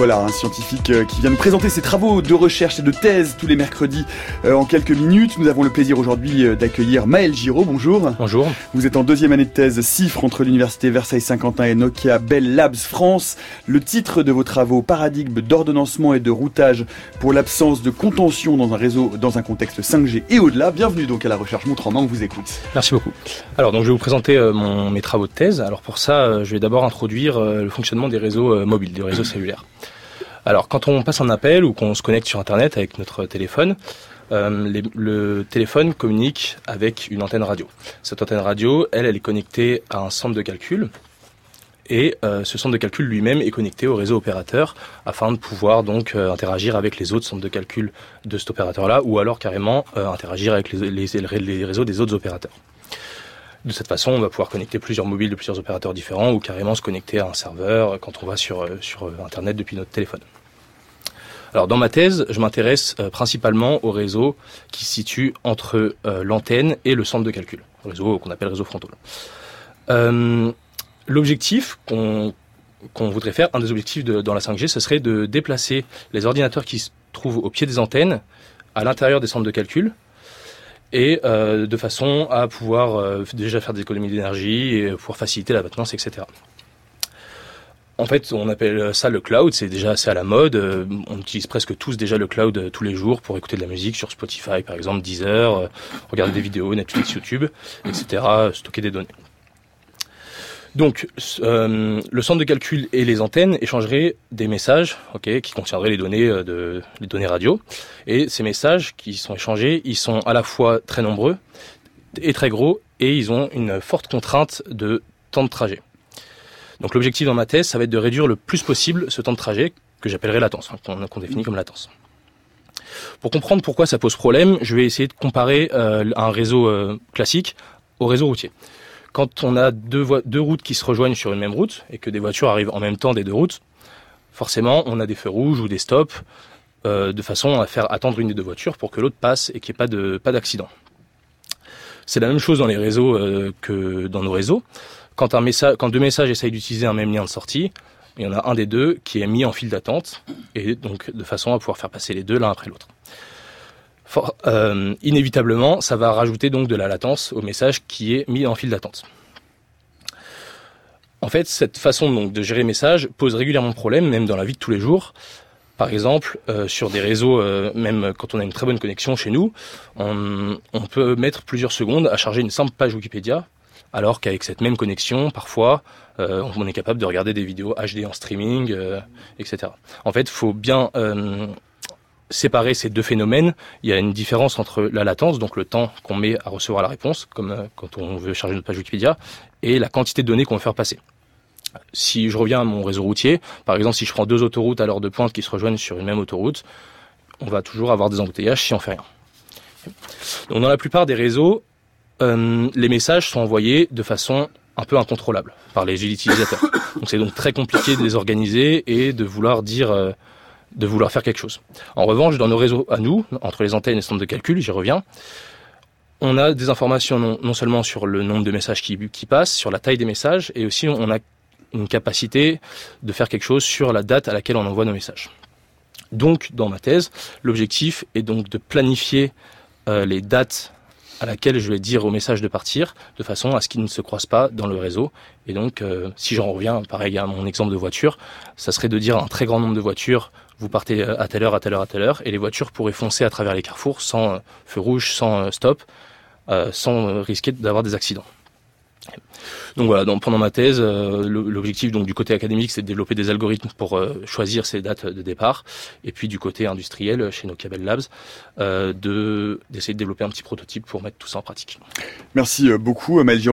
Voilà, un scientifique euh, qui vient de présenter ses travaux de recherche et de thèse tous les mercredis euh, en quelques minutes. Nous avons le plaisir aujourd'hui euh, d'accueillir Maël Giraud. Bonjour. Bonjour. Vous êtes en deuxième année de thèse CIFRE entre l'université Versailles-Saint-Quentin et Nokia Bell Labs France. Le titre de vos travaux, paradigme d'ordonnancement et de routage pour l'absence de contention dans un réseau dans un contexte 5G et au-delà. Bienvenue donc à la recherche montre en main, on vous écoute. Merci beaucoup. Alors donc je vais vous présenter mon, mes travaux de thèse. Alors pour ça, je vais d'abord introduire le fonctionnement des réseaux mobiles, des réseaux cellulaires. Alors quand on passe un appel ou qu'on se connecte sur Internet avec notre téléphone, euh, le téléphone communique avec une antenne radio. Cette antenne radio, elle, elle est connectée à un centre de calcul. Et euh, ce centre de calcul lui-même est connecté au réseau opérateur afin de pouvoir donc euh, interagir avec les autres centres de calcul de cet opérateur-là ou alors carrément interagir avec les, les réseaux des autres opérateurs. De cette façon, on va pouvoir connecter plusieurs mobiles de plusieurs opérateurs différents ou carrément se connecter à un serveur quand on va sur, euh, euh, Internet depuis notre téléphone. Alors dans ma thèse, je m'intéresse euh, principalement au réseau qui se situe entre l'antenne et le centre de calcul, réseau qu'on appelle réseau frontal. L'objectif qu'on voudrait faire, un des objectifs dans la 5G, ce serait de déplacer les ordinateurs qui se trouvent au pied des antennes à l'intérieur des centres de calcul et euh, de façon à pouvoir euh, déjà faire des économies d'énergie et pouvoir faciliter la maintenance, etc. En fait, on appelle ça le cloud, c'est déjà assez à la mode. Euh, on utilise presque tous déjà le cloud tous les jours pour écouter de la musique sur Spotify, par exemple, Deezer, regarder des vidéos, Netflix, YouTube, etc., stocker des données. Donc, euh, le centre de calcul et les antennes échangeraient des messages, qui contiendraient les données euh, de les données radio. Et ces messages qui sont échangés, ils sont à la fois très nombreux et très gros, et ils ont une forte contrainte de temps de trajet. Donc, l'objectif dans ma thèse, ça va être de réduire le plus possible ce temps de trajet que j'appellerai latence, hein, qu'on définit comme latence. Pour comprendre pourquoi ça pose problème, je vais essayer de comparer euh, un réseau classique au réseau routier quand on a deux, deux routes qui se rejoignent sur une même route et que des voitures arrivent en même temps des deux routes, forcément, on a des feux rouges ou des stops euh, de façon à faire attendre une des deux voitures pour que l'autre passe et qu'il n'y ait pas de pas d'accident. C'est la même chose dans les réseaux euh, que dans nos réseaux. Quand un message, quand deux messages essayent d'utiliser un même lien de sortie, il y en a un des deux qui est mis en file d'attente et donc de façon à pouvoir faire passer les deux l'un après l'autre euh, inévitablement, ça va rajouter donc de la latence au message qui est mis en file d'attente. En fait, cette façon donc de gérer les messages pose régulièrement problème, même dans la vie de tous les jours. Par exemple, euh, sur des réseaux, euh, même quand on a une très bonne connexion chez nous, on, peut mettre plusieurs secondes à charger une simple page Wikipédia, alors qu'avec cette même connexion, parfois, on est capable de regarder des vidéos HD en streaming, etc. En fait, il faut bien séparer ces deux phénomènes, il y a une différence entre la latence, donc le temps qu'on met à recevoir la réponse, comme euh, quand on veut charger notre page Wikipédia, et la quantité de données qu'on veut faire passer. Si je reviens à mon réseau routier, par exemple, si je prends deux autoroutes à l'heure de pointe qui se rejoignent sur une même autoroute, on va toujours avoir des embouteillages si on fait rien. Donc dans la plupart des réseaux, euh, les messages sont envoyés de façon un peu incontrôlable par les utilisateurs. Donc c'est donc très compliqué de les organiser et de vouloir dire euh, de vouloir faire quelque chose. En revanche, dans nos réseaux à nous, entre les antennes et les centres de calcul, j'y reviens, on a des informations non, seulement sur le nombre de messages qui, passent, sur la taille des messages, et aussi on a une capacité de faire quelque chose sur la date à laquelle on envoie nos messages. Donc, dans ma thèse, l'objectif est donc de planifier euh, les dates à laquelle je vais dire au message de partir, de façon à ce qu'ils ne se croisent pas dans le réseau. Et donc, euh, si j'en reviens, pareil à mon exemple de voiture, ça serait de dire un très grand nombre de voitures vous partez euh, à telle heure, à telle heure, à telle heure, et les voitures pourraient foncer à travers les carrefours sans euh, feu rouge, sans stop, sans risquer d'avoir des accidents. Donc voilà, pendant ma thèse, l'objectif donc du côté académique, c'est de développer des algorithmes pour choisir ces dates de départ, et puis du côté industriel, chez nos Bell Labs, de d'essayer de développer un petit prototype pour mettre tout ça en pratique. Merci beaucoup, Amal